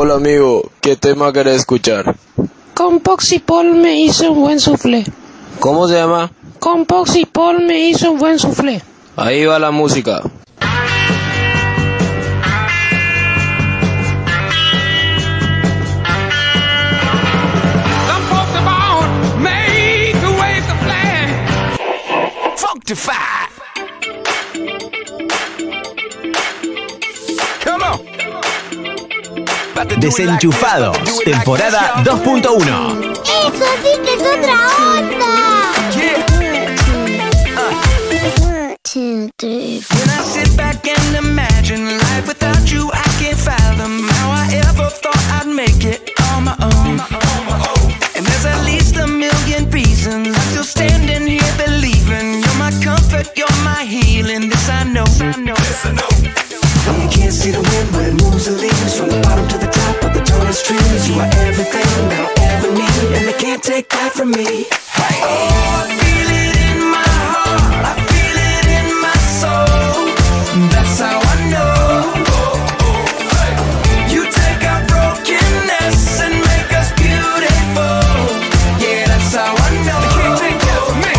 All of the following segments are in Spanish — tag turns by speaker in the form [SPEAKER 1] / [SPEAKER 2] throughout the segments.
[SPEAKER 1] Hola amigo, ¿qué tema querés escuchar?
[SPEAKER 2] Con Pox y Paul me hizo un buen soufflé.
[SPEAKER 1] ¿Cómo se llama?
[SPEAKER 2] Con Pox y Paul me hizo un buen soufflé.
[SPEAKER 1] Ahí va la música.
[SPEAKER 3] Some folks are born made to wave the flag.
[SPEAKER 4] Desenchufados,
[SPEAKER 3] this, about to do it like
[SPEAKER 4] temporada 2.1.
[SPEAKER 5] Eso sí que es otra onda. One, two, three, four.
[SPEAKER 3] When I sit back and imagine life without you, I can't fathom how I ever thought I'd make it on my own. And there's at least a million reasons I'm still standing here believing you're my comfort, you're my healing. This I know. This I know.
[SPEAKER 6] You can't see the wind, but it moves the leaves from the bottom to the top of the tallest trees. You are everything I'll ever need, and they can't take that from me.
[SPEAKER 3] Oh, I feel it in my heart. I feel it in my soul. That's how I know. You take our brokenness and make us beautiful. Yeah, that's how I know. can't take that from me.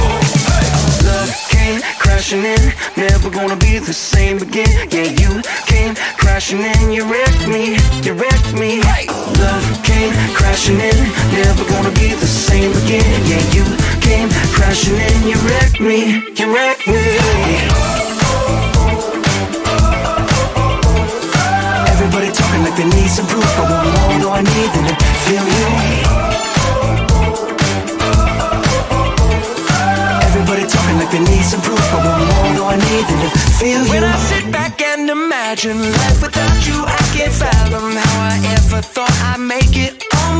[SPEAKER 6] Love came crashing in, never gonna be the same again. Yeah, you came crashing in, you wrecked me, you wrecked me. Crashing in, never gonna be the same again. Yeah, you came crashing in, you wrecked me, you wrecked me. Everybody talking like they need some proof, but what more do I need than to feel you? Everybody talking like they need some proof, but what more do I need than to feel you?
[SPEAKER 3] When I sit back and imagine life without you, I can't fathom how I ever thought I'd make it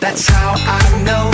[SPEAKER 3] That's how I know.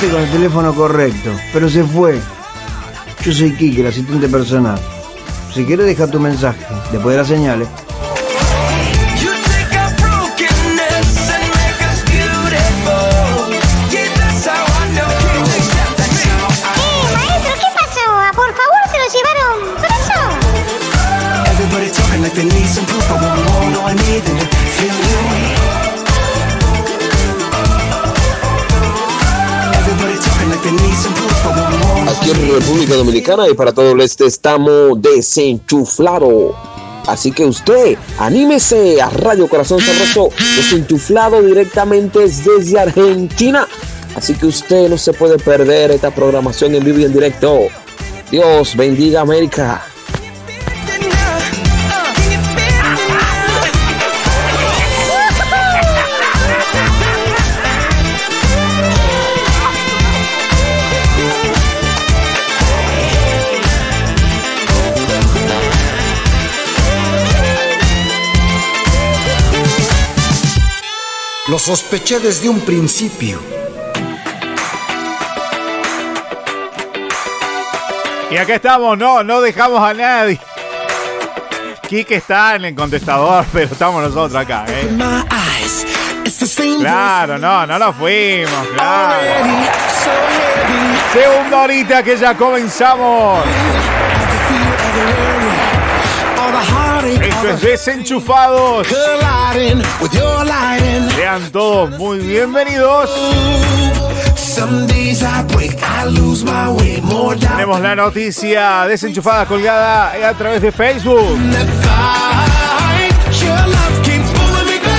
[SPEAKER 7] Con el teléfono correcto, pero se fue. Yo soy Kike, el asistente personal. Si quieres deja tu mensaje, después de las señales.
[SPEAKER 8] En República Dominicana y para todo el este estamos desenchuflado. Así que usted, anímese a Radio Corazón Sabroso, desenchuflado directamente desde Argentina. Así que usted no se puede perder esta programación en vivo y en directo. Dios bendiga América.
[SPEAKER 9] Lo sospeché desde un principio.
[SPEAKER 4] Y acá estamos, no, no dejamos a nadie. Kike está en el contestador, pero estamos nosotros acá, ¿eh? Claro, no, no lo fuimos, claro. Segunda horita que ya comenzamos. Esto es Desenchufados. Sean todos muy bienvenidos. Tenemos la noticia desenchufada colgada a través de Facebook.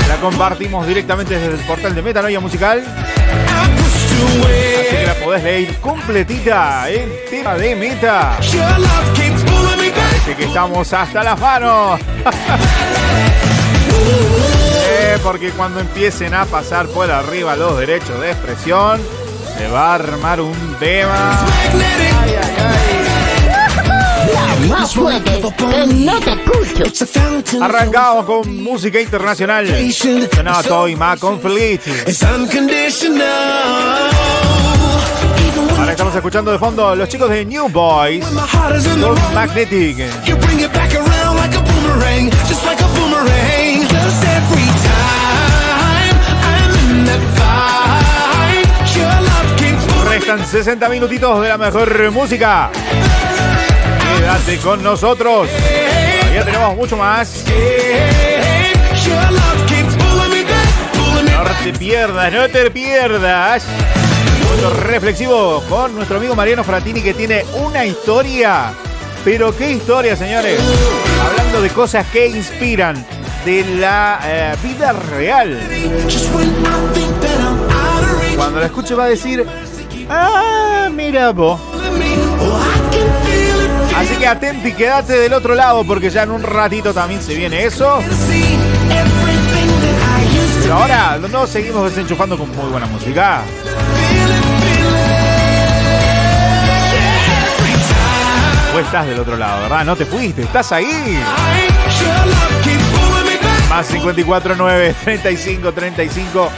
[SPEAKER 4] La compartimos directamente desde el portal de Metanoia Musical. Así que la podés leer completita en tema de meta. Que estamos hasta las manos. Eh, porque cuando empiecen a pasar por arriba los derechos de expresión, se va a armar un tema.
[SPEAKER 9] Más fuerte.
[SPEAKER 4] Arrancamos con música internacional. Sonaba Toy Mac con. Ahora estamos escuchando de fondo los chicos de New Boys con Magnetic. Restan 60 minutitos de la mejor música. Quédate con nosotros. Ya tenemos mucho más. No te pierdas, no te pierdas. Momento reflexivo con nuestro amigo Mariano Fratini que tiene una historia. Pero qué historia, señores. Hablando de cosas que inspiran de la eh, vida real. Cuando la escuche va a decir, ah, mira vos. Así que atente y quédate del otro lado porque ya en un ratito también se viene eso. Pero ahora nos seguimos desenchufando con muy buena música. Tú estás del otro lado, ¿verdad? No te fuiste, estás ahí. Más 54 9 35 35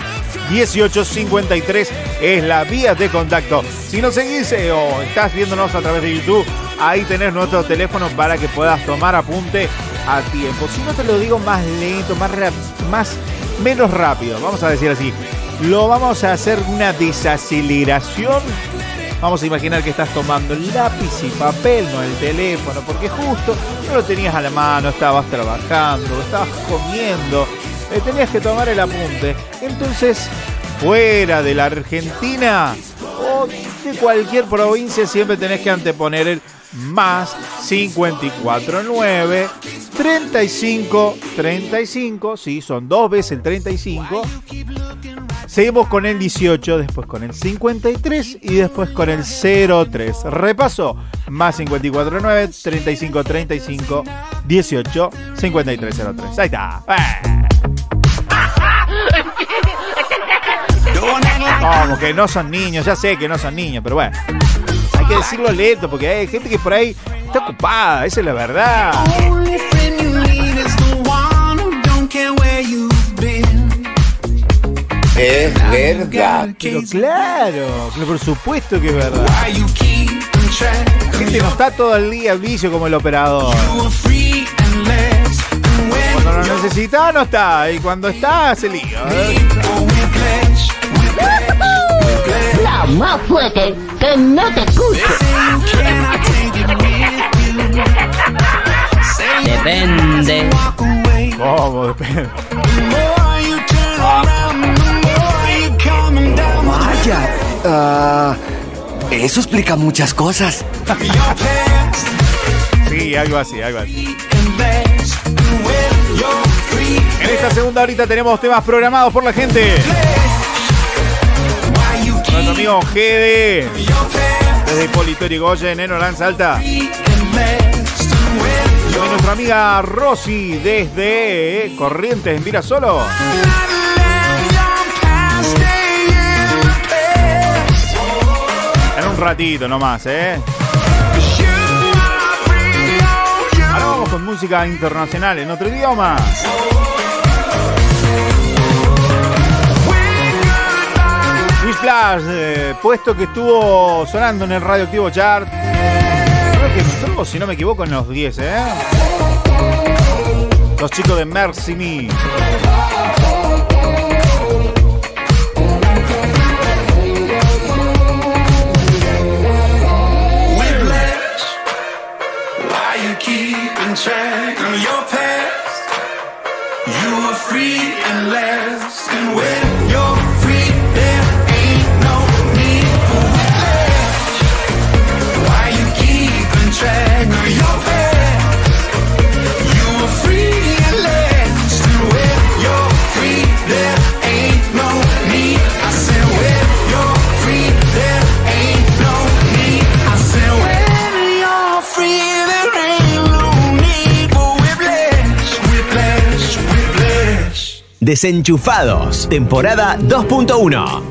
[SPEAKER 4] 18 53 es la vía de contacto. Si nos seguís eh, o estás viéndonos a través de YouTube, ahí tenés nuestro teléfono para que puedas tomar apunte a tiempo. Si no te lo digo más lento, más, más menos rápido, vamos a decir así. Lo vamos a hacer una desaceleración. Vamos a imaginar que estás tomando lápiz y papel, no el teléfono, porque justo no lo tenías a la mano, estabas trabajando, estabas comiendo, eh, tenías que tomar el apunte. Entonces, fuera de la Argentina o de cualquier provincia, siempre tenés que anteponer el más 549 35 35, sí, son dos veces el 35. Seguimos con el 18, después con el 53 y después con el 03. Repaso, más 549 35 35 18 53 03. Ahí está. ¡Eh! Como que no son niños, ya sé que no son niños, pero bueno. Hay que decirlo lento porque hay gente que por ahí está ocupada, esa es la verdad.
[SPEAKER 8] Es verdad.
[SPEAKER 4] Pero claro, que por supuesto que es verdad. La gente no está todo el día vicio como el operador. Cuando lo necesita, no está. Y cuando está, se lío. ¿eh?
[SPEAKER 9] La más fuerte, que no te?
[SPEAKER 6] Saying,
[SPEAKER 10] Depende.
[SPEAKER 4] ¿Cómo? Depende.
[SPEAKER 11] Vaya, ah, eso explica muchas cosas.
[SPEAKER 4] Sí, algo así, algo así. En esta segunda horita tenemos temas programados por la gente. Nuestro amigo Gede, desde Hipólito Yrigoyen, en Oranza Alta. Y nuestra amiga Rosy, desde eh, Corrientes, en Virasolo. En un ratito nomás, ¿eh? Música internacional en otro idioma. Flash, eh, puesto que estuvo sonando en el radioactivo chart. que entró, si no me equivoco, en los 10, ¿eh? Los chicos de Mercy Me.
[SPEAKER 12] Free and last, and when
[SPEAKER 10] Desenchufados, temporada 2.1.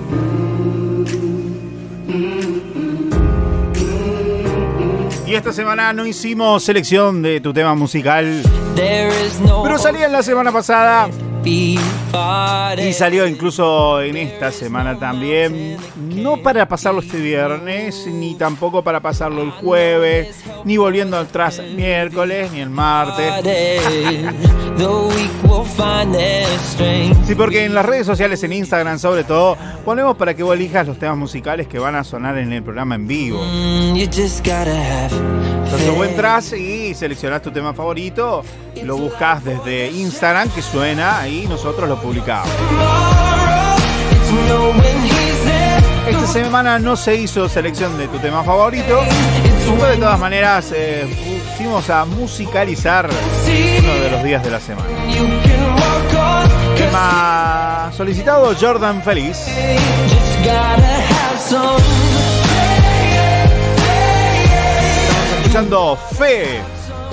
[SPEAKER 4] Y esta semana no hicimos selección de tu tema musical. Pero salía en la semana pasada. Y salió incluso en esta semana también. No para pasarlo este viernes, ni tampoco para pasarlo el jueves, ni volviendo atrás miércoles, ni el martes. Sí, porque en las redes sociales, en Instagram sobre todo, ponemos para que vos elijas los temas musicales que van a sonar en el programa en vivo. Entonces vos entras y seleccionás tu tema favorito, lo buscas desde Instagram que suena y nosotros lo publicamos. Esta semana no se hizo selección de tu tema favorito, pero de todas maneras eh, fuimos a musicalizar uno de los días de la semana. Tema solicitado Jordan Feliz. Estamos escuchando Fe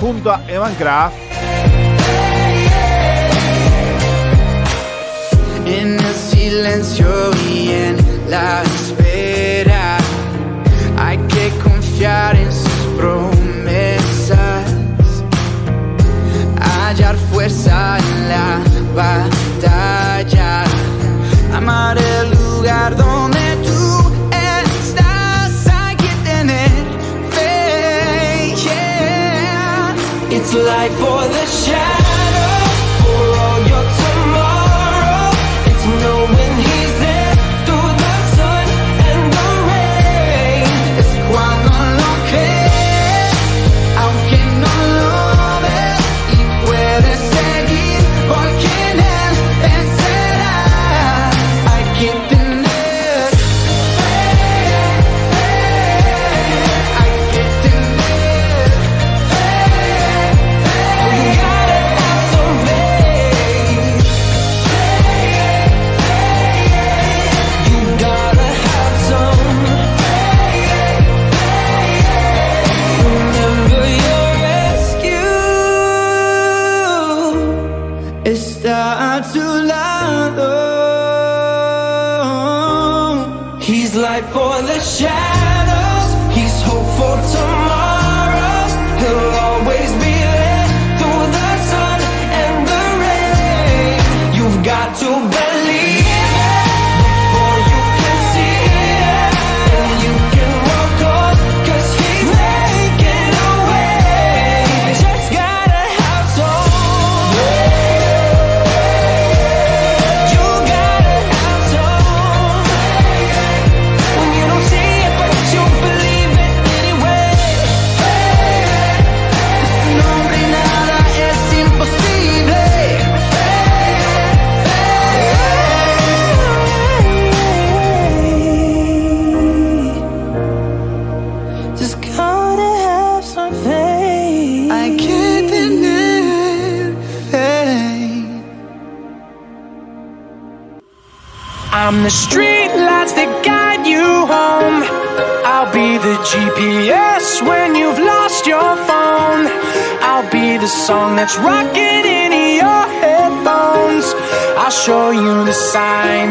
[SPEAKER 4] junto a Evan Kraft.
[SPEAKER 12] En el silencio y en la confiar promesas, hallar fuerza en la batalla, amar el lugar donde tú estás, hay que tener fe. yeah. It's life for the shadow,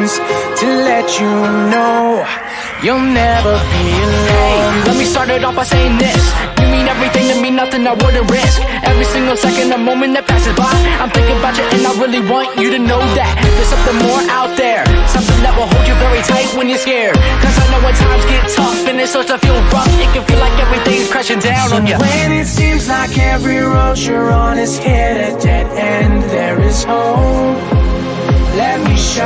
[SPEAKER 12] to let you know you'll never be alone.
[SPEAKER 13] Hey, Let me start it off by saying this. You mean everything
[SPEAKER 3] to me, nothing I wouldn't risk. Every single second, a moment that passes by, I'm thinking about you and I really want you to know that there's something more out there. Something that will hold you very tight when you're scared. Cause I know when times get tough and it starts to feel rough, it can feel like everything's crashing down on you.
[SPEAKER 12] When it seems like every road you're on is hit a dead end, there is hope. Let me show.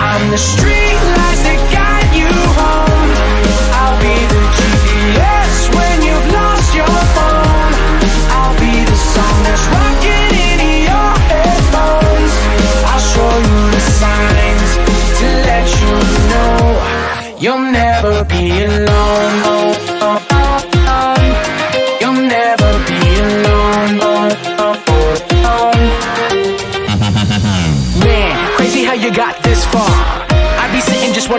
[SPEAKER 12] I'm the street lights that guide you home. I'll be the GPS when you've lost your phone. I'll be the song that's rocking in your headphones. I'll show you the signs to let you know you'll never be alone.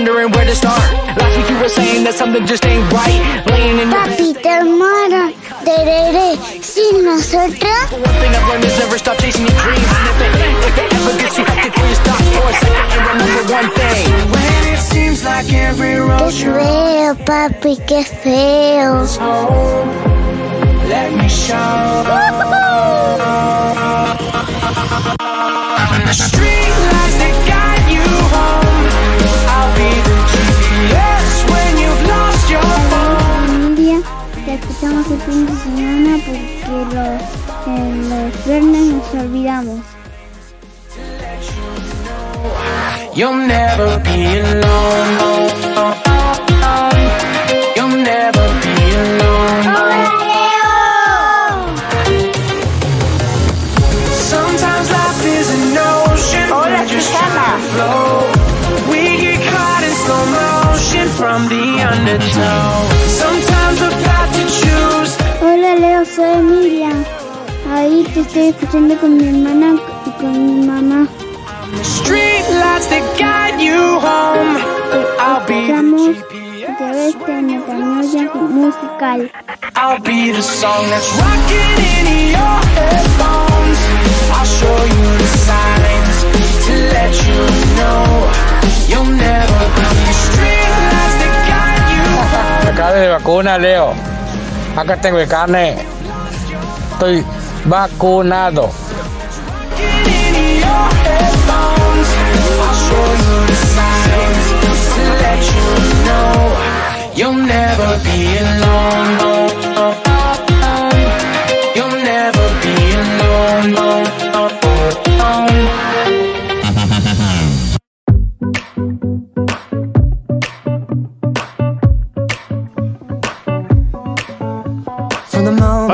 [SPEAKER 3] Wondering where to start. Last week you were saying that something just ain't right. Laying in your
[SPEAKER 5] Papi, te armaron. Tereré. Sin nosotros.
[SPEAKER 3] One thing I've learned is never stop chasing your dreams. And if it, if it ever gets too hectic for you, stop for a second and remember one thing.
[SPEAKER 12] When it seems like every road
[SPEAKER 5] Qué
[SPEAKER 12] you're
[SPEAKER 5] feo, papi, qué feo.
[SPEAKER 12] is home, let me show. The street lights that guide
[SPEAKER 14] escuchamos el fin de semana porque los, en los viernes nos olvidamos.
[SPEAKER 12] You'll never be alone.
[SPEAKER 14] Con mi hermana y con mi mamá.
[SPEAKER 12] The street lights that guide you home. I'll be
[SPEAKER 14] Estamos de una panoya musical.
[SPEAKER 12] I'll be the song that's rocking in your headphones. I'll show you the signs to let you know you'll never be the street lights that guide you home.
[SPEAKER 15] Acá de vacuna, Leo. Acá tengo el carne. Estoy vacunado.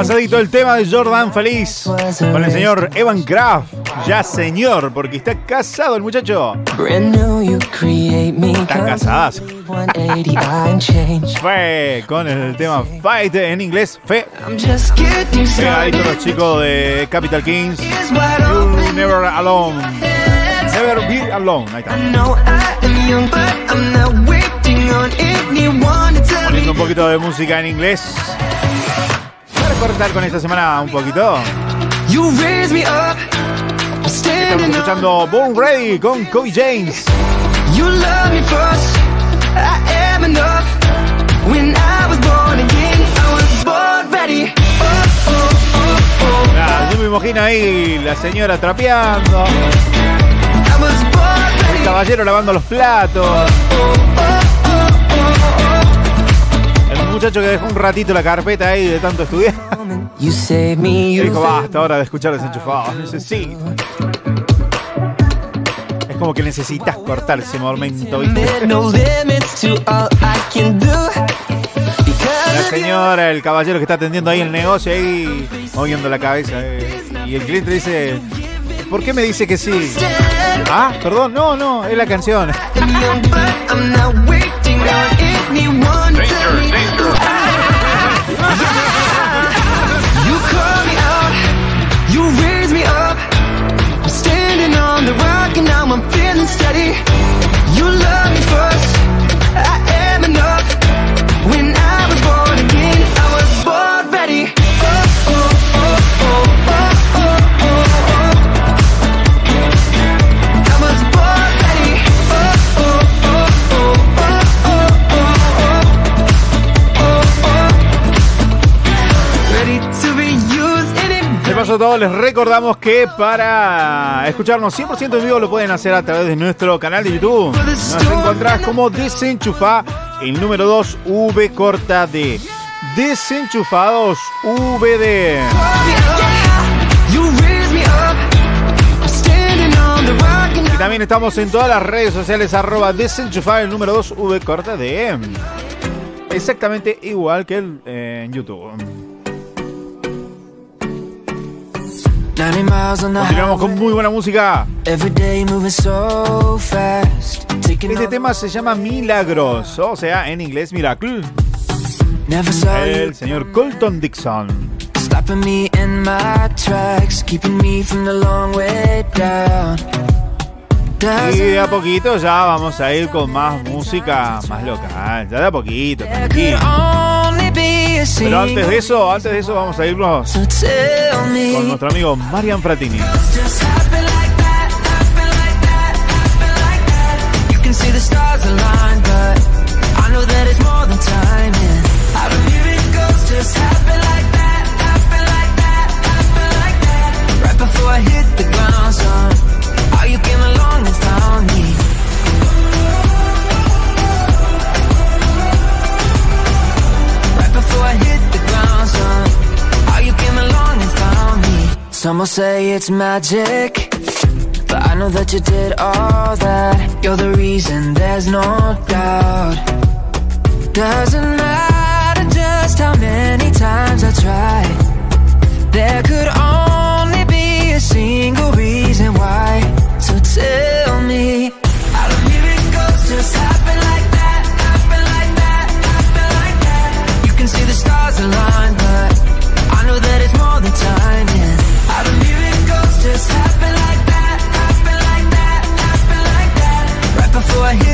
[SPEAKER 4] Pasadito el tema de Jordan Feliz con el señor Evan Kraft. Ya señor, porque está casado el muchacho. Están casadas. Fe con el tema Fight en inglés. Fe. Pegadito los chicos de Capital Kings. You never alone. Never be alone. Ahí está. Poniendo un poquito de música en inglés. Para cortar con esta semana un poquito. Estamos escuchando Born Ready con Kobe James.
[SPEAKER 12] You love me first. I am enough. When I was born again, I was born ready. Oh, oh, oh, oh.
[SPEAKER 4] Ah, yo me imagino ahí la señora trapeando. El caballero lavando los platos. El muchacho que dejó un ratito la carpeta ahí de tanto estudiar. Y dijo, basta ahora de escuchar desenchufados. Necesito. Como que necesitas cortar ese momento, ¿viste? La señora, el caballero que está atendiendo ahí el negocio, ahí moviendo la cabeza. eh, Y el cliente dice, ¿por qué me dice que sí? Ah, perdón, no, no, es la canción. Todos. Les recordamos que para escucharnos 100% en vivo lo pueden hacer a través de nuestro canal de YouTube. Nos encontrás como Desenchufa, el número 2, V corta D. Desenchufados VD. Y también estamos en todas las redes sociales, arroba desenchufado, el número 2, V corta D. Exactamente igual que el, eh, en YouTube. Continuamos con muy buena música. Este tema se llama Milagros, o sea, en inglés Miracle. El señor Colton Dixon. Y de a poquito ya vamos a ir con más música más local. Ya de a poquito, tranquilo. Pero antes de eso, antes de eso vamos a irnos con nuestro amigo Marian Fratini.
[SPEAKER 3] I know that it's more than timing. Just happen like Some will say it's magic. But I know that you did all that. You're the reason, there's no doubt. Doesn't matter just how many times I tried. There could only be a single reason why. So tell me, how do miracles just happen like that? Happen like that? Happen like that? You can see the stars align, before I hit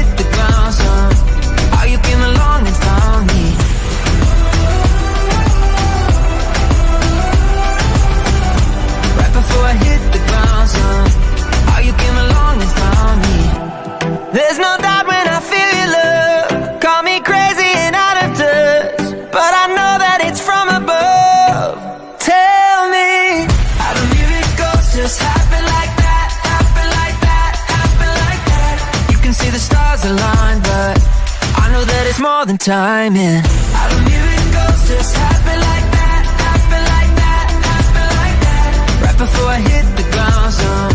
[SPEAKER 3] more than timing. How do miracles just happen like that? Happen like that? Happen like that? Right before I hit the ground, son.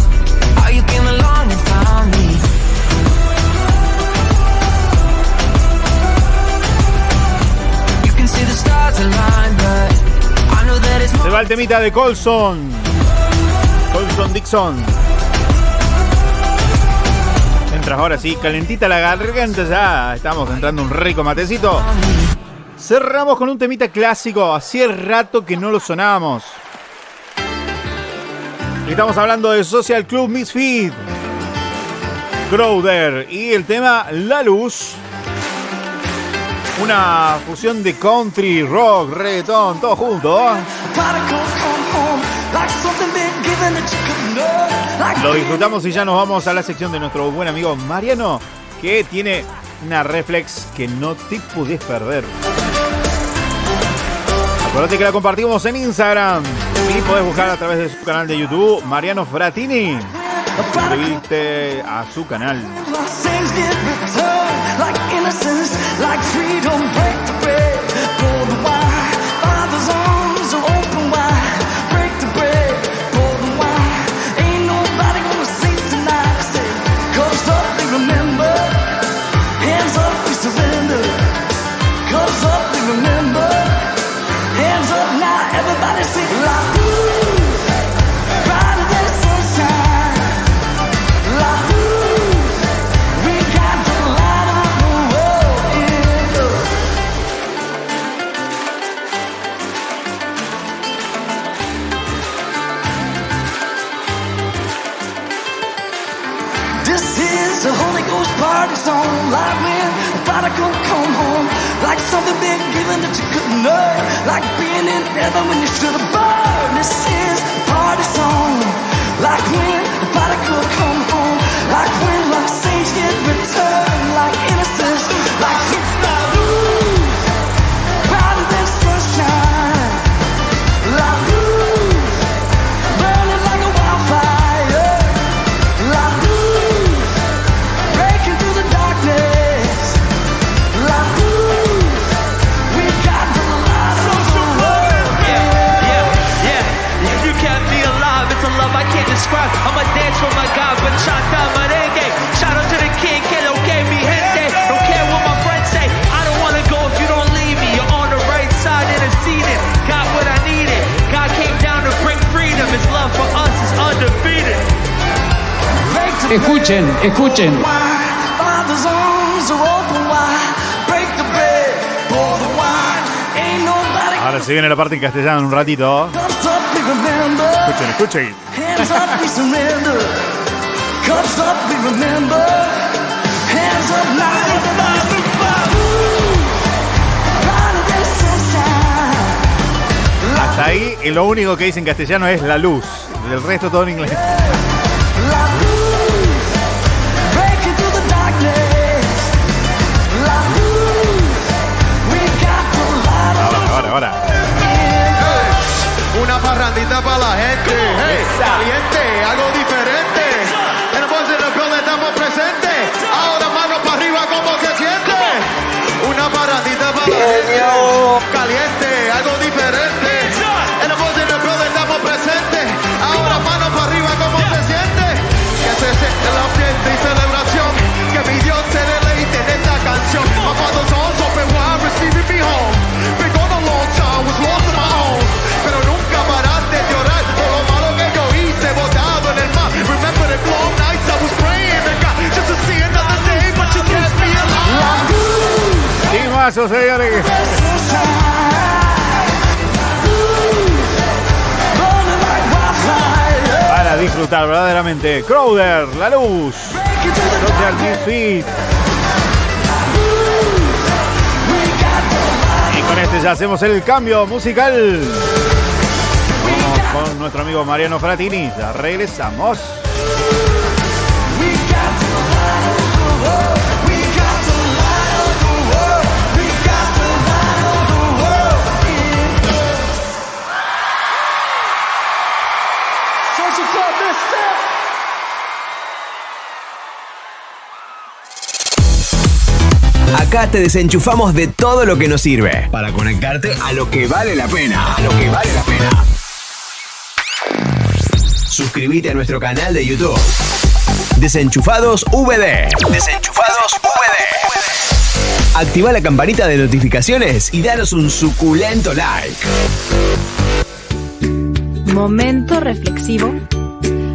[SPEAKER 3] How you came along and found me. You can see the stars align, but I know that it's
[SPEAKER 4] Se va el temita de Colson. Colson Dixon. Mientras ahora sí, calentita la garganta ya. Estamos entrando un rico matecito. Cerramos con un temita clásico. Hacía rato que no lo sonábamos. Estamos hablando de Social Club Misfit. Crowder y el tema La Luz. Una fusión de country, rock, reggaetón, todo junto. Lo disfrutamos y ya nos vamos a la sección de nuestro buen amigo Mariano, que tiene una reflex que no te puedes perder. Acuérdate que la compartimos en Instagram y podés buscar a través de su canal de YouTube, Mariano Fratini. Suscribirte a su canal. Parte en castellano un ratito. Escuchen, escuchen. Hasta ahí lo único que dice en castellano es la luz. El resto todo en inglés.
[SPEAKER 16] Parrandita para la gente. Hey, caliente,
[SPEAKER 4] Timazo, señores. Para disfrutar verdaderamente. Crowder, la luz. Misfit. Y con este ya hacemos el cambio musical. Vamos con nuestro amigo Mariano Fratini. Ya regresamos.
[SPEAKER 10] Acá te desenchufamos de todo lo que nos sirve para conectarte a lo que vale la pena. A. Suscríbete a nuestro canal de YouTube. Desenchufados VD. Desenchufados VD. Activa la campanita de notificaciones y danos un suculento like.
[SPEAKER 17] Momento reflexivo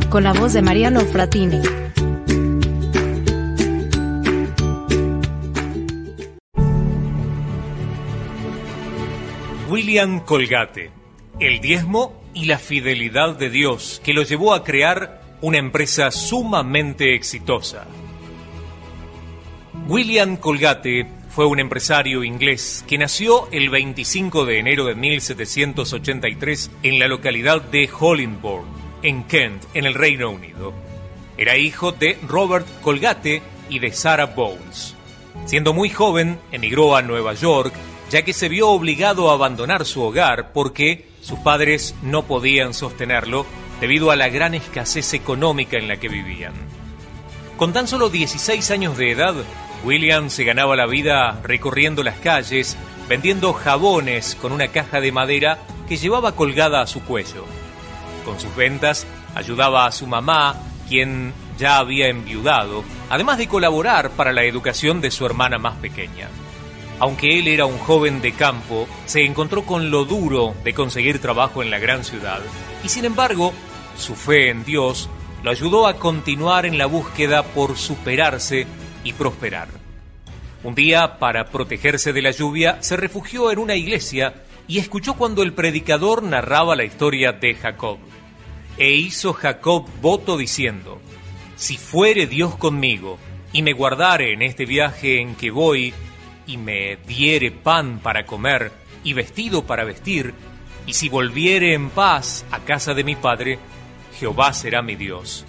[SPEAKER 17] con la voz de Mariano Fratini.
[SPEAKER 18] William Colgate, el diezmo y la fidelidad de Dios que lo llevó a crear una empresa sumamente exitosa. William Colgate fue un empresario inglés que nació el 25 de enero de 1783 en la localidad de Hollingbourne, en Kent, en el Reino Unido. Era hijo de Robert Colgate y de Sarah Bowles. Siendo muy joven, emigró a Nueva York, ya que se vio obligado a abandonar su hogar porque sus padres no podían sostenerlo debido a la gran escasez económica en la que vivían. Con tan solo 16 años de edad, William se ganaba la vida recorriendo las calles, vendiendo jabones con una caja de madera que llevaba colgada a su cuello. Con sus ventas ayudaba a su mamá, quien ya había enviudado, además de colaborar para la educación de su hermana más pequeña. Aunque él era un joven de campo, se encontró con lo duro de conseguir trabajo en la gran ciudad, y sin embargo, su fe en Dios lo ayudó a continuar en la búsqueda por superarse y prosperar. Un día, para protegerse de la lluvia, se refugió en una iglesia y escuchó cuando el predicador narraba la historia de Jacob. E hizo Jacob voto diciendo, Si fuere Dios conmigo, y me guardare en este viaje en que voy, y me diere pan para comer, y vestido para vestir, y si volviere en paz a casa de mi padre, Jehová será mi Dios,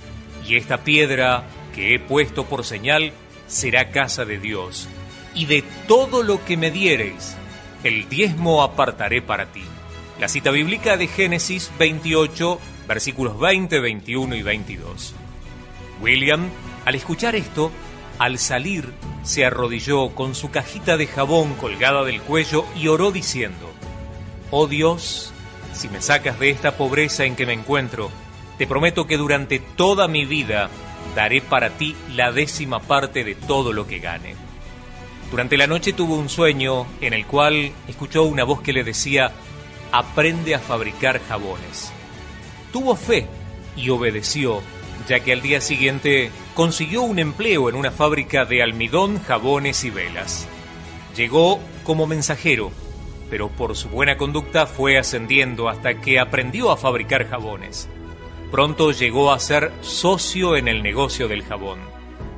[SPEAKER 18] y esta piedra que he puesto por señal será casa de Dios, y de todo lo que me diereis, el diezmo apartaré para ti. La cita bíblica de Génesis 28, versículos 20, 21 y 22. William, al escuchar esto, al salir, se arrodilló con su cajita de jabón colgada del cuello y oró diciendo, Oh Dios, si me sacas de esta pobreza en que me encuentro, te prometo que durante toda mi vida daré para ti la décima parte de todo lo que gane. Durante la noche tuvo un sueño en el cual escuchó una voz que le decía, aprende a fabricar jabones. Tuvo fe y obedeció, ya que al día siguiente consiguió un empleo en una fábrica de almidón, jabones y velas. Llegó como mensajero, pero por su buena conducta fue ascendiendo hasta que aprendió a fabricar jabones. Pronto llegó a ser socio en el negocio del jabón,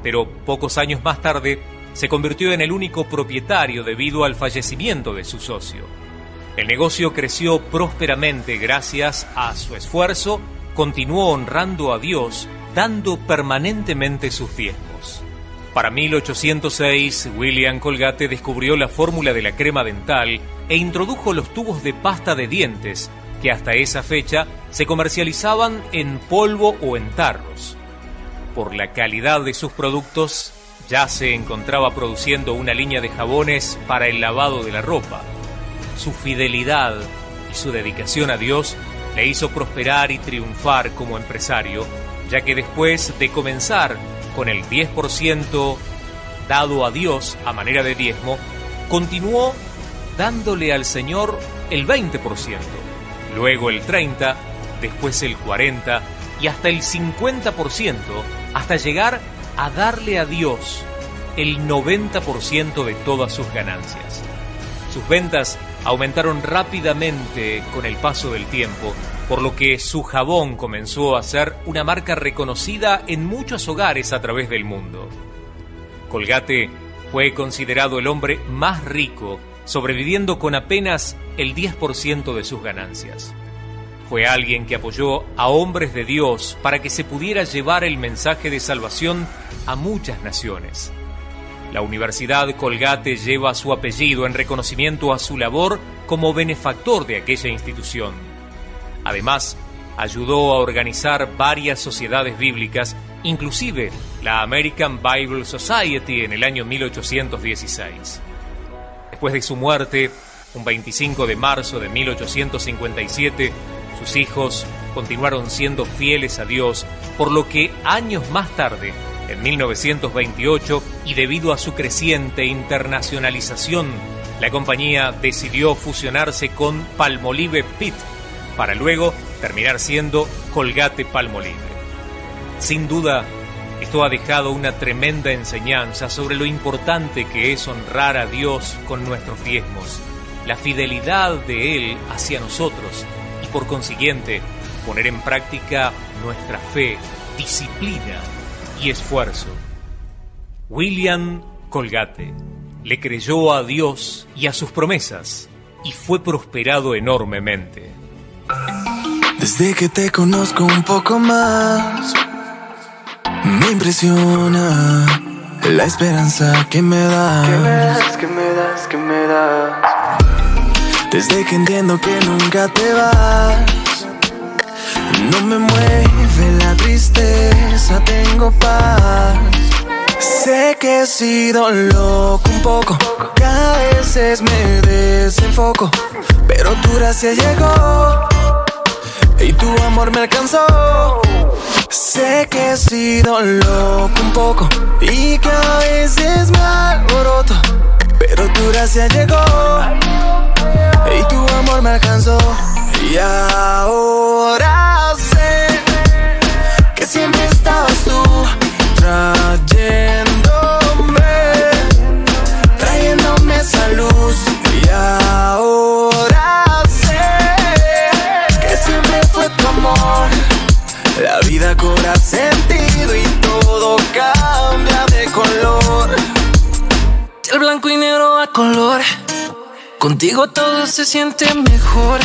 [SPEAKER 18] pero pocos años más tarde se convirtió en el único propietario debido al fallecimiento de su socio. El negocio creció prósperamente gracias a su esfuerzo, continuó honrando a Dios, dando permanentemente sus diezmos. Para 1806, William Colgate descubrió la fórmula de la crema dental e introdujo los tubos de pasta de dientes, que hasta esa fecha se comercializaban en polvo o en tarros. Por la calidad de sus productos, ya se encontraba produciendo una línea de jabones para el lavado de la ropa. Su fidelidad y su dedicación a Dios le hizo prosperar y triunfar como empresario, ya que después de comenzar con el 10% dado a Dios a manera de diezmo, continuó dándole al Señor el 20%, luego el 30%, después el 40% y hasta el 50%, hasta llegar a darle a Dios el 90% de todas sus ganancias. Sus ventas aumentaron rápidamente con el paso del tiempo, por lo que su jabón comenzó a ser una marca reconocida en muchos hogares a través del mundo. Colgate fue considerado el hombre más rico, sobreviviendo con apenas el 10% de sus ganancias. Fue alguien que apoyó a hombres de Dios para que se pudiera llevar el mensaje de salvación a muchas naciones. La Universidad Colgate lleva su apellido en reconocimiento a su labor como benefactor de aquella institución. Además, ayudó a organizar varias sociedades bíblicas, inclusive la American Bible Society en el año 1816. Después de su muerte, un 25 de marzo de 1857, sus hijos continuaron siendo fieles a Dios, por lo que años más tarde, en 1928, y debido a su creciente internacionalización, la compañía decidió fusionarse con Palmolive Pit para luego terminar siendo Colgate Palmolive. Sin duda, esto ha dejado una tremenda enseñanza sobre lo importante que es honrar a Dios con nuestros diezmos, la fidelidad de Él hacia nosotros y por consiguiente poner en práctica nuestra fe, disciplina y esfuerzo. William Colgate le creyó a Dios y a sus promesas y fue prosperado enormemente.
[SPEAKER 3] Desde que te conozco un poco más, me impresiona la esperanza que me das.
[SPEAKER 19] Que me das, que me das, que me das.
[SPEAKER 3] Desde que entiendo que nunca te vas, no me mueve la tristeza, tengo paz. Sé que he sido loco un poco, que a veces me desenfoco, pero tu gracia llegó y tu amor me alcanzó. Sé que he sido loco un poco y que a veces me alboroto, pero tu gracia llegó y tu amor me alcanzó. Y ahora sé que siempre estabas tú trayéndome, La vida cobra sentido y todo cambia de color. El blanco y negro a color. Contigo todo se siente mejor.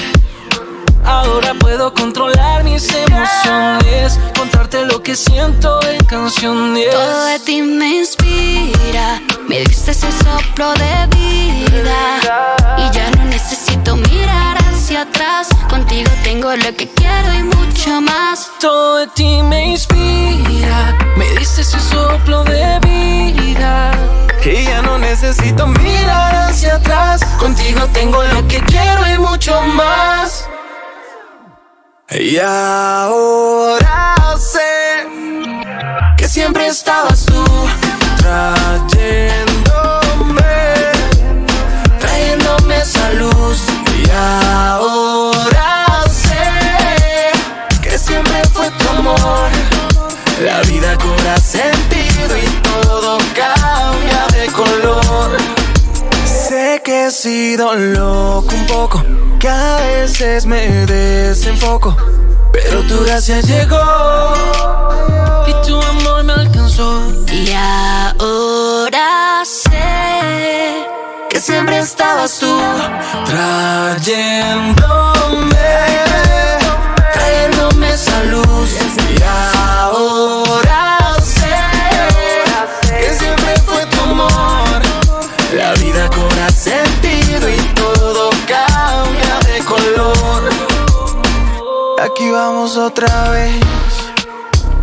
[SPEAKER 3] Ahora puedo controlar mis emociones, contarte lo que siento en canciones.
[SPEAKER 20] Todo de ti me inspira, me diste ese soplo de vida. Y ya no necesito mirar atrás, contigo tengo lo que quiero y mucho más.
[SPEAKER 3] Todo de ti me inspira, me diste ese soplo de vida. Y ya no necesito mirar hacia atrás, contigo tengo lo que quiero y mucho más. Y ahora sé que siempre estabas
[SPEAKER 21] he sido loco un poco, que a veces me desenfoco. Pero tu gracia llegó y tu amor me alcanzó.
[SPEAKER 20] Y ahora sé
[SPEAKER 21] Que siempre estabas tú trayéndome, trayéndome esa luz. Vida cobra sentido y todo cambia de color. Aquí vamos otra vez.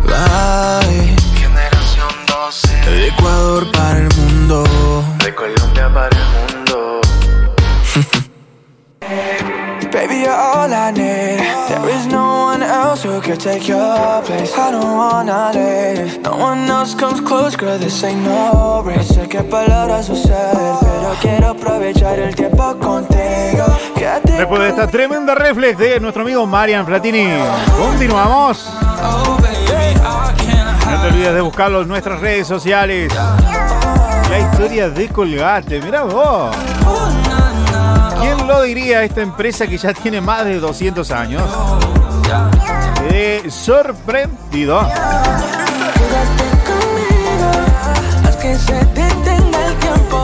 [SPEAKER 21] Bye. Generación 12. De Ecuador para el mundo. De Colombia para el mundo.
[SPEAKER 3] Baby, you're all I need. There is no one else who could take your place. I don't wanna leave. No one else comes close, girl. This ain't no race. Sé que palabras usar, pero quiero aprovechar el tiempo contigo.
[SPEAKER 4] Después de esta tremenda reflex de nuestro amigo Marian Platini, continuamos. No te olvides de buscarlo en nuestras redes sociales. La historia de Colgate, mira vos. ¿Quién lo diría esta empresa que ya tiene más de 200 años? Quedé sorprendido.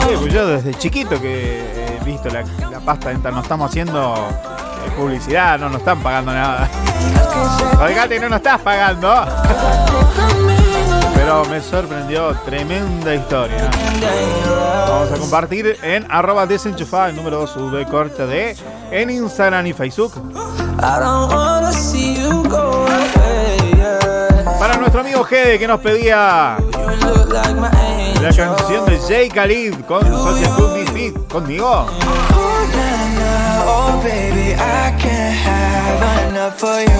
[SPEAKER 4] Sí, pues yo desde chiquito que he visto la, pasta esta, no estamos haciendo eh, publicidad, no nos están pagando nada. Colgate no nos estás pagando. Me sorprendió, tremenda historia. Vamos a compartir en arroba desenchufada el número 2 V corta D en Instagram y Facebook. Para nuestro amigo Gede que nos pedía la canción de Jay Khalid con Social Club Beat conmigo.
[SPEAKER 3] Oh, baby, I can't have enough for you.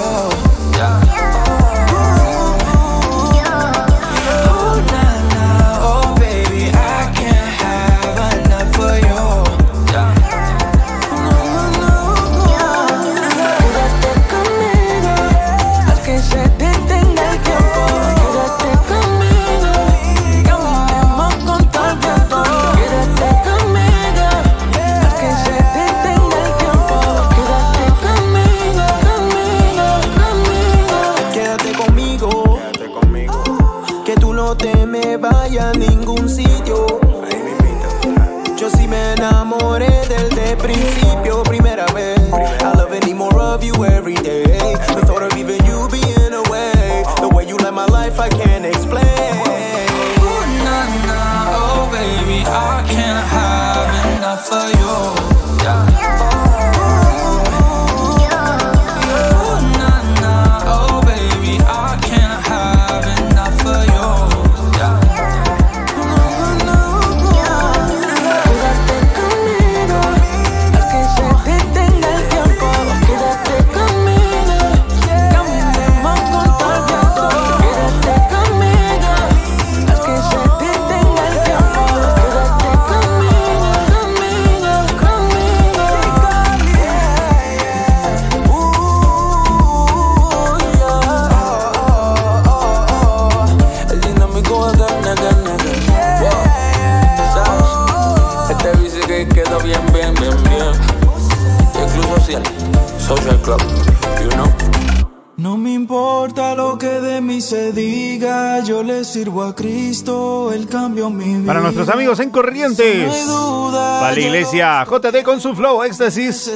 [SPEAKER 4] Nuestros amigos en Corrientes. Para la iglesia JT con su flow éxtasis.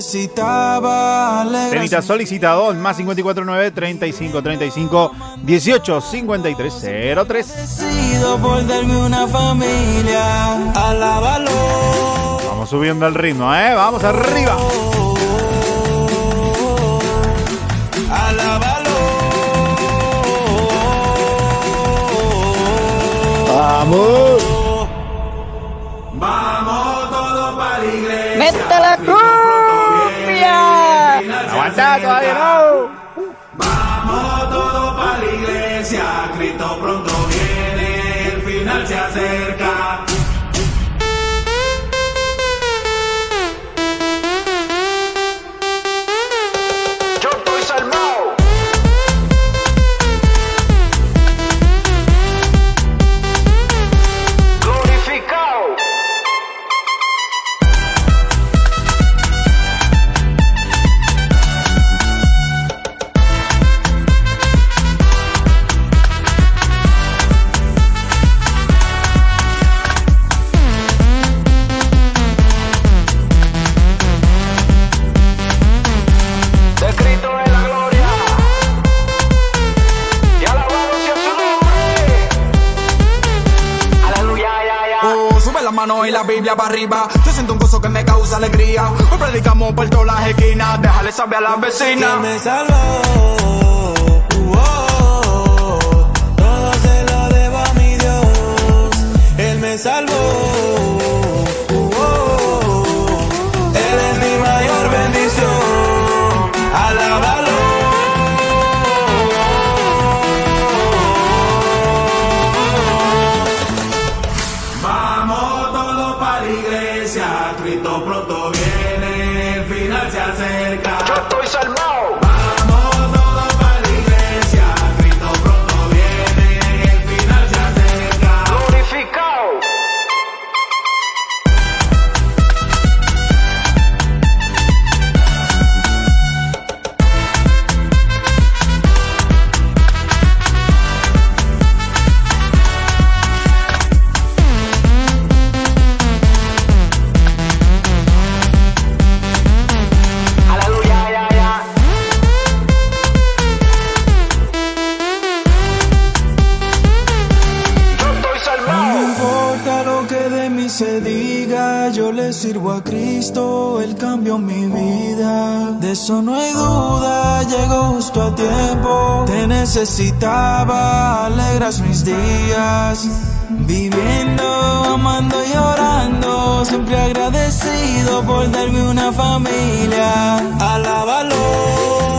[SPEAKER 4] Tenita solicitado más 549 35 35 18 53 03.
[SPEAKER 3] sido por darme una familia. Alábalo.
[SPEAKER 4] Vamos subiendo el ritmo, ¿eh? Vamos arriba. Vamos
[SPEAKER 22] ¡Mete la cumbia!
[SPEAKER 4] Aguanta, todavía no.
[SPEAKER 3] Vamos todos para la iglesia. Cristo pronto viene, el final se acerca.
[SPEAKER 23] Saber a.
[SPEAKER 24] Que me salvó. De eso no hay duda, llegó justo a tiempo. Te necesitaba, alegras mis días. Viviendo, amando y orando, siempre agradecido por darme una familia. Alábalo.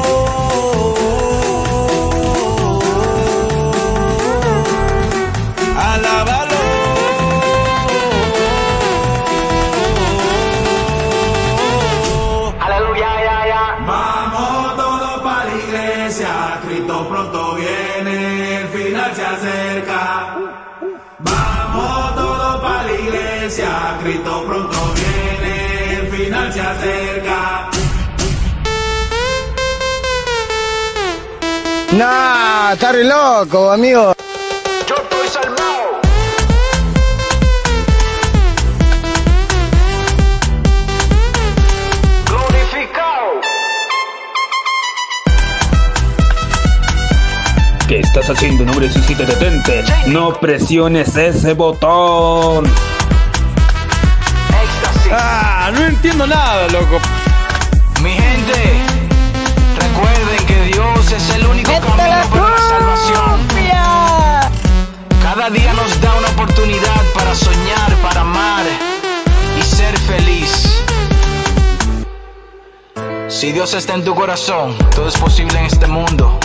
[SPEAKER 23] El final se acerca.
[SPEAKER 25] Nah, está re loco, amigo.
[SPEAKER 23] Yo estoy salvado. Glorificado.
[SPEAKER 26] ¿Qué estás haciendo, hombre? Si te detente. No presiones ese botón.
[SPEAKER 27] Ah, no entiendo nada, loco.
[SPEAKER 23] Mi gente, recuerden que Dios es el único camino para la salvación. Cada día nos da una oportunidad para soñar, para amar y ser feliz. Si Dios está en tu corazón, todo es posible en este mundo.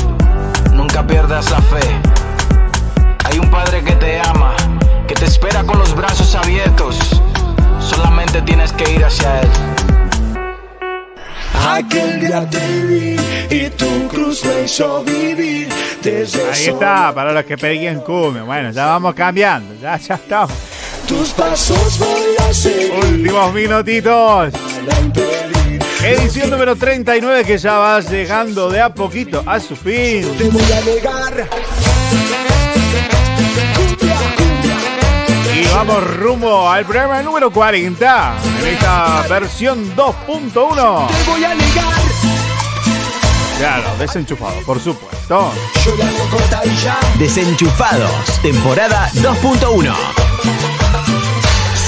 [SPEAKER 23] Nunca pierdas la fe. Hay un Padre que te ama, que te espera con los brazos abiertos. Solamente tienes que ir hacia Él.
[SPEAKER 24] Aquel día te vi y tu cruz me hizo vivir. Desde
[SPEAKER 4] Ahí está, para los que pedían cumbia. Bueno, ya vamos cambiando. Ya, ya estamos.
[SPEAKER 24] tus pasos voy a seguir.
[SPEAKER 4] Últimos minutitos. Edición número 39 que ya va llegando de a poquito a su fin.
[SPEAKER 24] Te voy a negar.
[SPEAKER 4] Vamos rumbo al programa número 40 en esta versión 2.1.
[SPEAKER 24] Te voy a negar.
[SPEAKER 4] Claro, desenchufado, por supuesto.
[SPEAKER 10] Desenchufados, temporada 2.1.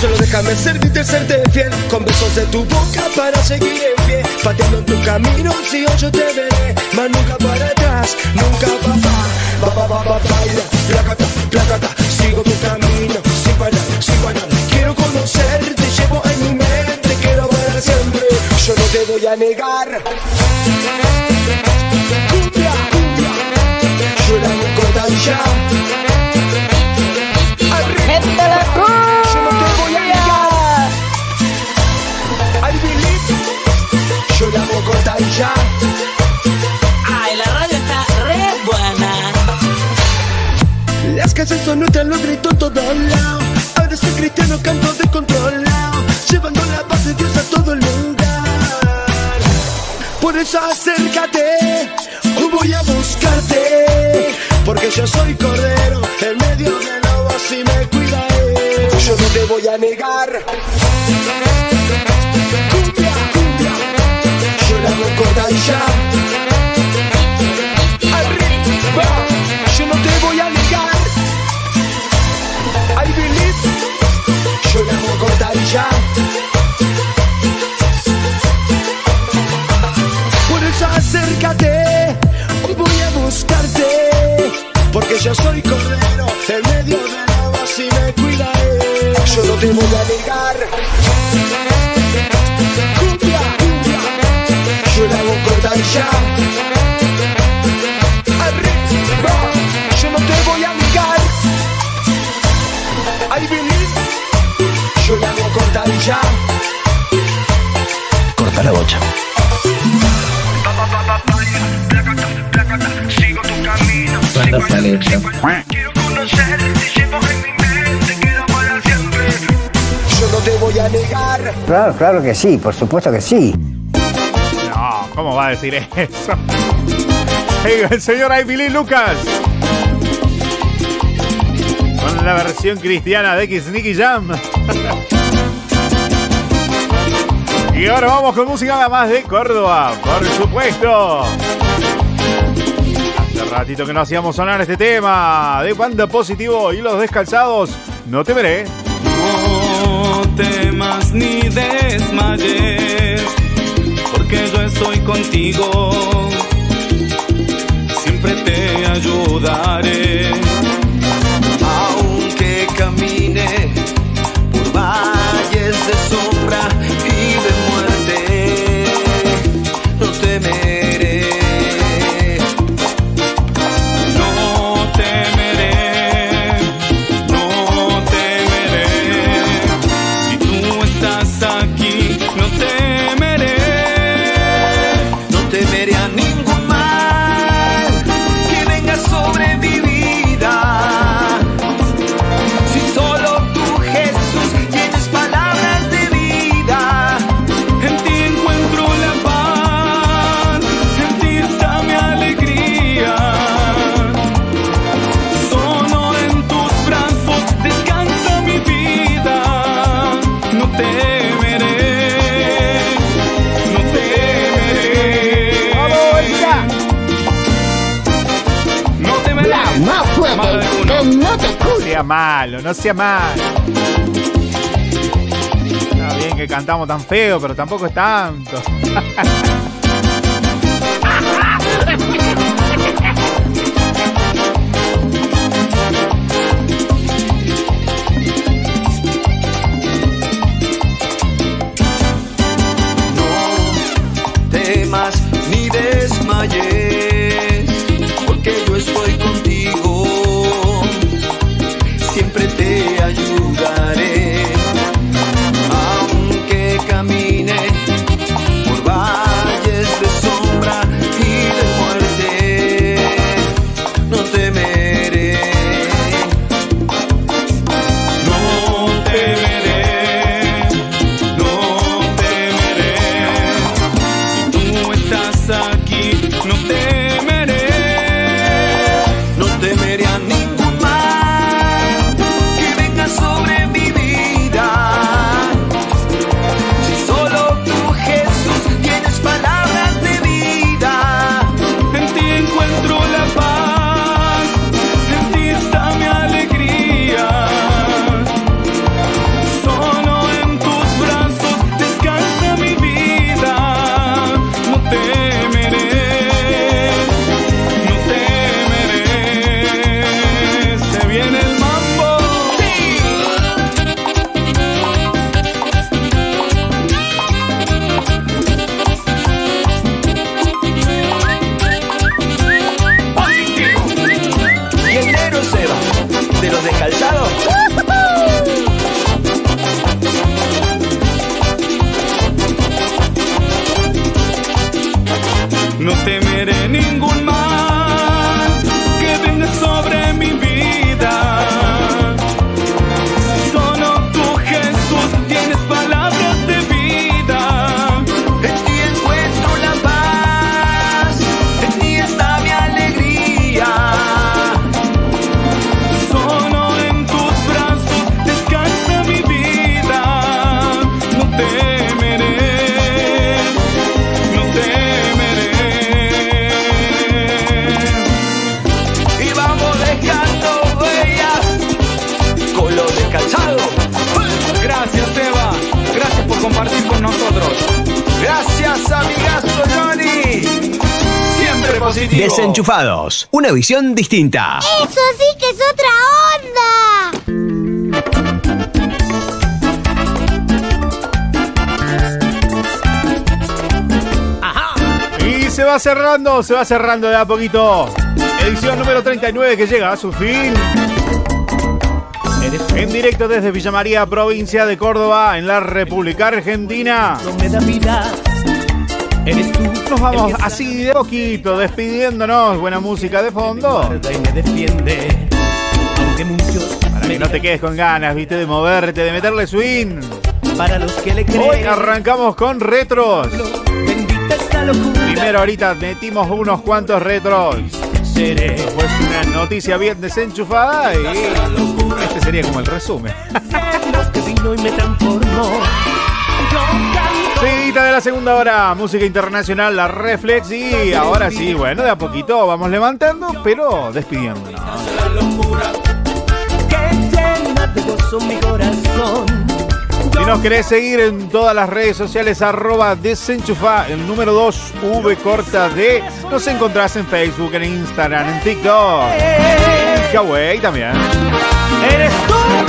[SPEAKER 24] Solo déjame servirte, serte fiel Con besos de tu boca para seguir en pie Pateando en tu camino, si hoy yo te veré Mas nunca para atrás, nunca papá Va, va, va, va, baila, placata, placata Sigo tu camino, sin parar Quiero conocerte, llevo en mi mente Quiero para siempre, yo no te voy a negar. Cumbia, cumbia. Yo la corta y ya.
[SPEAKER 9] ¡Métela
[SPEAKER 24] Yo no te voy a negar. I believe Yo la corta y ya Las calles son nuestras, los gritos en todos lados Ahora soy cristiano, canto descontrolado Llevando la paz de Dios a todo lugar. Por eso acércate, hoy voy a buscarte Porque yo soy cordero, en medio de lobos y me cuida él Yo no te voy a negar. Cumbia, cumbia. Yo la hago ya Yo soy cordero en medio de lobas y
[SPEAKER 23] me cuidaré. Yo no te voy a negar. Cumbia. Yo la hago cortar ya.
[SPEAKER 24] dirección.
[SPEAKER 23] Yo no te voy a negar.
[SPEAKER 25] Claro, claro que sí, por supuesto que sí.
[SPEAKER 4] No, ¿cómo va a decir eso? El señor Aymilí Lucas. Con la versión cristiana de X Nicky Jam. Y ahora vamos con música más de Córdoba, por supuesto. Ratito que no hacíamos sonar este tema de Banda Positivo y los Descalzados. No te veré.
[SPEAKER 28] No temas ni desmayes, porque yo estoy contigo. Siempre te ayudaré.
[SPEAKER 23] Aunque camine por valles de sombra
[SPEAKER 4] malo, no sea malo. Está bien que cantamos tan feo, pero tampoco es tanto.
[SPEAKER 23] No temas ni desmayes.
[SPEAKER 10] visión distinta.
[SPEAKER 5] ¡Eso sí que es otra onda! Ajá.
[SPEAKER 4] Y se va cerrando, se va cerrando de a poquito. Edición número 39 que llega a su fin. En directo desde Villa María, provincia de Córdoba, en la República Argentina. No da vida. Nos vamos así de poquito, despidiéndonos. Buena música de fondo. Para que no te quedes con ganas, viste, de moverte, de meterle swing.
[SPEAKER 6] Para los que le creen.
[SPEAKER 4] Hoy arrancamos con retros. Primero ahorita metimos unos cuantos retros.
[SPEAKER 6] Seré.
[SPEAKER 4] Pues una noticia bien desenchufada y este sería como el resumen.
[SPEAKER 6] que vino y me transformó.
[SPEAKER 4] Seguidita de la segunda hora, música internacional, la Reflex y ahora sí, bueno, de a poquito vamos levantando, pero despidiéndonos. Si nos querés seguir en todas las redes sociales, arroba desenchufa, el número 2, V corta D, nos encontrás en Facebook, en Instagram, en TikTok, en Huawei también.
[SPEAKER 6] Eres tú.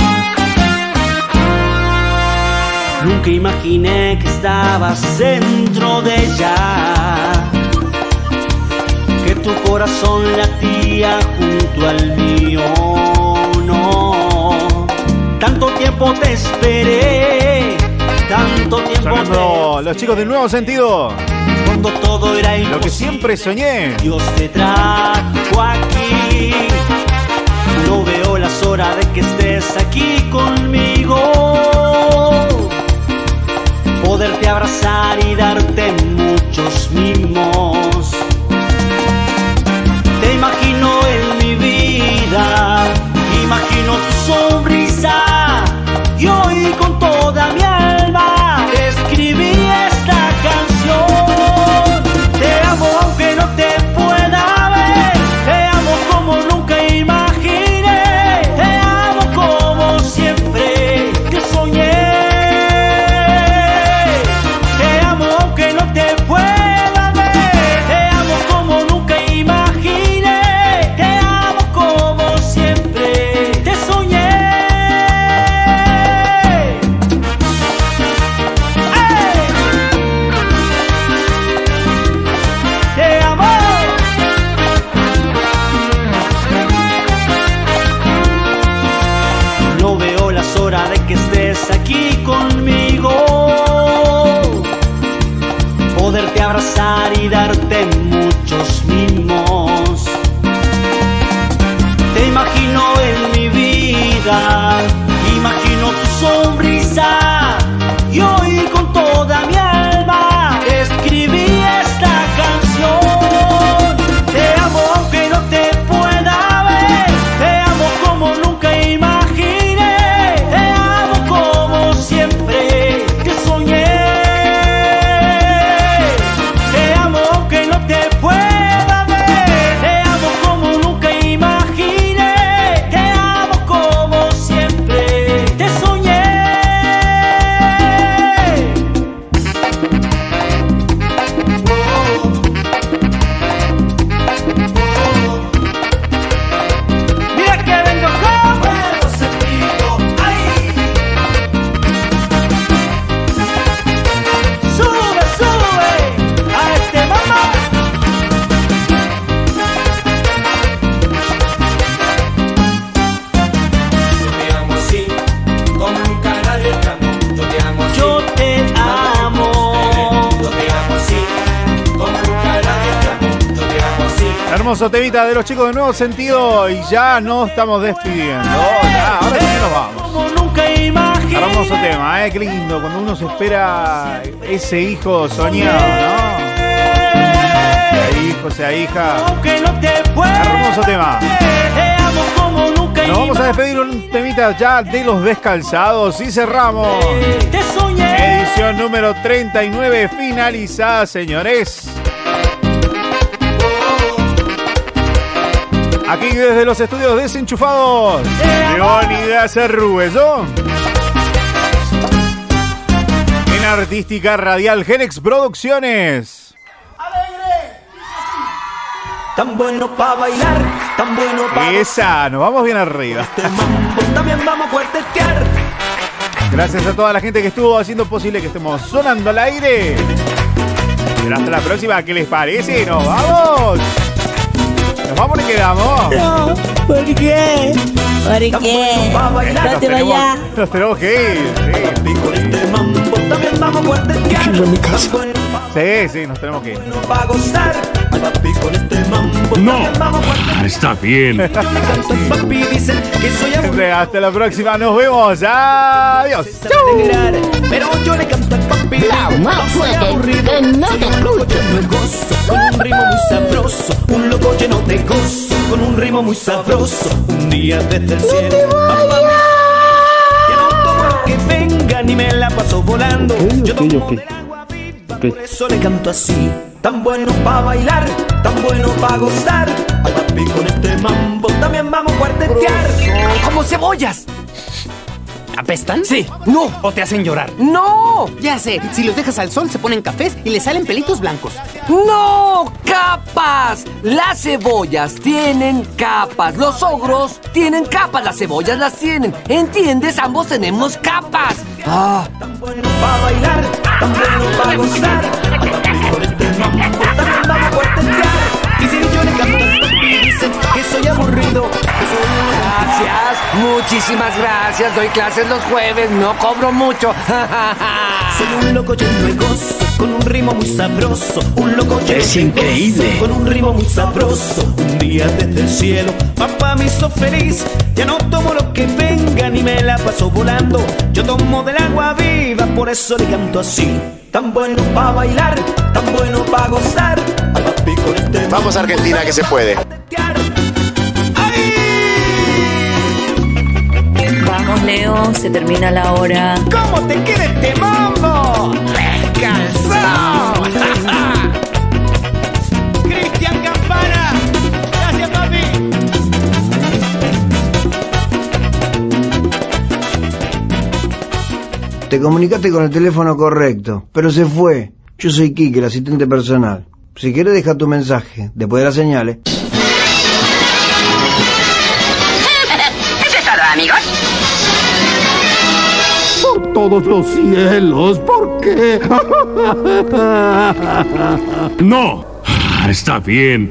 [SPEAKER 6] Nunca imaginé que estabas dentro de ella. Que tu corazón latía junto al mío. No. Tanto tiempo te esperé. Tanto tiempo
[SPEAKER 4] Sonando los chicos del nuevo sentido,
[SPEAKER 6] te cuando todo era
[SPEAKER 4] lo que
[SPEAKER 6] imposible.
[SPEAKER 4] siempre soñé.
[SPEAKER 6] Dios te trajo aquí. No veo las horas de que estés aquí conmigo. Poderte abrazar y darte muchos mimos. Te imagino en mi vida, imagino tu sonrisa.
[SPEAKER 4] Hermoso temita de los chicos de nuevo sentido y ya nos estamos despidiendo. Ya, ahora sí nos vamos. Hermoso tema, eh, qué lindo, cuando uno se espera ese hijo soñado, ¿no? Sea hijo, sea hija. Hermoso tema. Nos vamos a despedir un temita ya de los descalzados y cerramos. Edición número 39 finalizada, señores. Aquí desde los estudios desenchufados, Leonidas Arrueso. En Artística Radial Genex Producciones.
[SPEAKER 6] Tan bueno para bailar, tan bueno para
[SPEAKER 4] Esa, nos vamos bien arriba.
[SPEAKER 6] también vamos a.
[SPEAKER 4] Gracias a toda la gente que estuvo haciendo posible que estemos sonando al aire. Hasta la próxima. ¿Qué les parece? ¡Nos vamos! ¿Nos vamos y quedamos?
[SPEAKER 29] No, ¿por qué? ¿Por qué? No te vayas.
[SPEAKER 4] Nos tenemos que ir.
[SPEAKER 30] Vamos a guardetear.
[SPEAKER 4] mi casa. Sí, sí, nos tenemos que ir.
[SPEAKER 31] No. Está bien.
[SPEAKER 30] Papi dicen que soy
[SPEAKER 4] Gente, Hasta la próxima. Nos vemos. Adiós.
[SPEAKER 30] pero yo le canto al papi. No loco lleno de gozo, con un ritmo muy sabroso, un loco lleno de gozo, con un ritmo muy sabroso. Un día desde el cielo, papá me ya no tomo lo que venga ni me la paso volando. Yo tomo del agua viva, por eso le canto así. Tan bueno pa' bailar, tan bueno pa' gozar. Ay, papi, con este mambo también vamos a cuartetear.
[SPEAKER 3] ¡Como cebollas!
[SPEAKER 8] ¿Apestan?
[SPEAKER 3] Sí.
[SPEAKER 8] No. ¿O te hacen llorar?
[SPEAKER 3] ¡No!
[SPEAKER 8] Ya sé, si los dejas al sol se ponen cafés y le salen pelitos blancos.
[SPEAKER 3] ¡No! ¡Capas! Las cebollas tienen capas. Los ogros tienen capas. Las cebollas las tienen. ¿Entiendes? Ambos tenemos capas. Ah.
[SPEAKER 30] pa' bailar, tan bueno pa' gozar. También vamos a cuartetear. Y si yo le canto al papi, dicen que soy aburrido, que soy
[SPEAKER 3] Gracias, muchísimas gracias. Doy clases los jueves, no cobro mucho.
[SPEAKER 30] Soy un loco lleno de gozo, con un ritmo muy sabroso. Un loco lleno
[SPEAKER 8] Es
[SPEAKER 30] de
[SPEAKER 8] increíble.
[SPEAKER 30] gozo, con un ritmo muy sabroso. Un día desde el cielo, papá me hizo feliz. Ya no tomo lo que venga ni me la paso volando. Yo tomo del agua viva, por eso le canto así. Tan bueno pa' bailar, tan bueno pa' gozar. Ay, papi, con este
[SPEAKER 32] Vamos Argentina que se puede.
[SPEAKER 33] Vamos, Leo, se termina la hora.
[SPEAKER 30] ¿Cómo te queda este mambo? ¡Descansó!
[SPEAKER 34] Te comunicaste con el teléfono correcto, pero se fue. Yo soy Kike, el asistente personal. Si quieres, deja tu mensaje. Después de las señales.
[SPEAKER 35] Eso es todo, amigos.
[SPEAKER 31] Por todos los cielos, ¿por qué? no. Está bien.